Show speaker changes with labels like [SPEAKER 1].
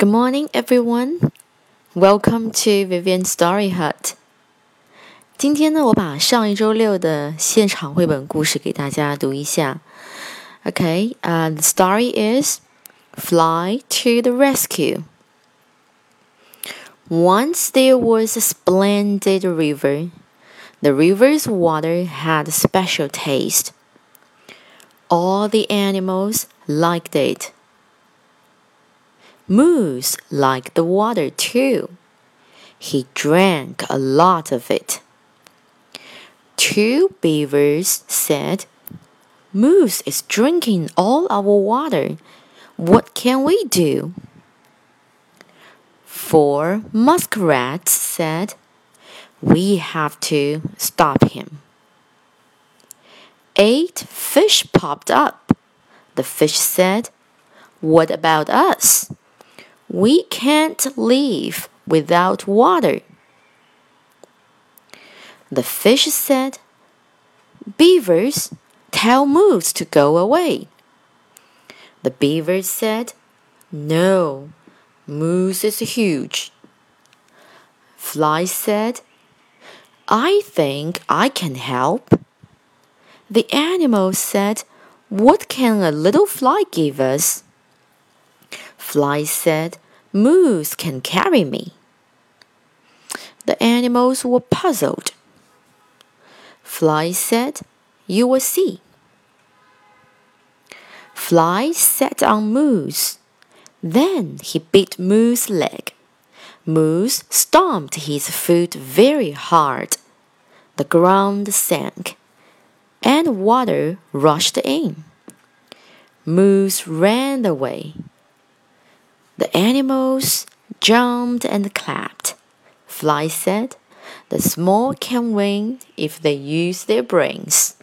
[SPEAKER 1] Good morning, everyone. Welcome to Vivian Story Hut. 今天呢，我把上一周六的现场绘本故事给大家读一下。Okay, uh, the story is Fly to the Rescue. Once there was a splendid river. The river's water had a special taste. All the animals liked it. Moose liked the water too. He drank a lot of it. Two beavers said, Moose is drinking all our water. What can we do? Four muskrats said, We have to stop him. Eight fish popped up. The fish said, What about us? We can't live without water. The fish said, Beavers, tell Moose to go away. The beaver said, No, Moose is huge. Fly said, I think I can help. The animal said, What can a little fly give us? Fly said, Moose can carry me. The animals were puzzled. Fly said, You will see. Fly sat on Moose. Then he bit Moose's leg. Moose stomped his foot very hard. The ground sank, and water rushed in. Moose ran away. The animals jumped and clapped. Fly said, The small can win if they use their brains.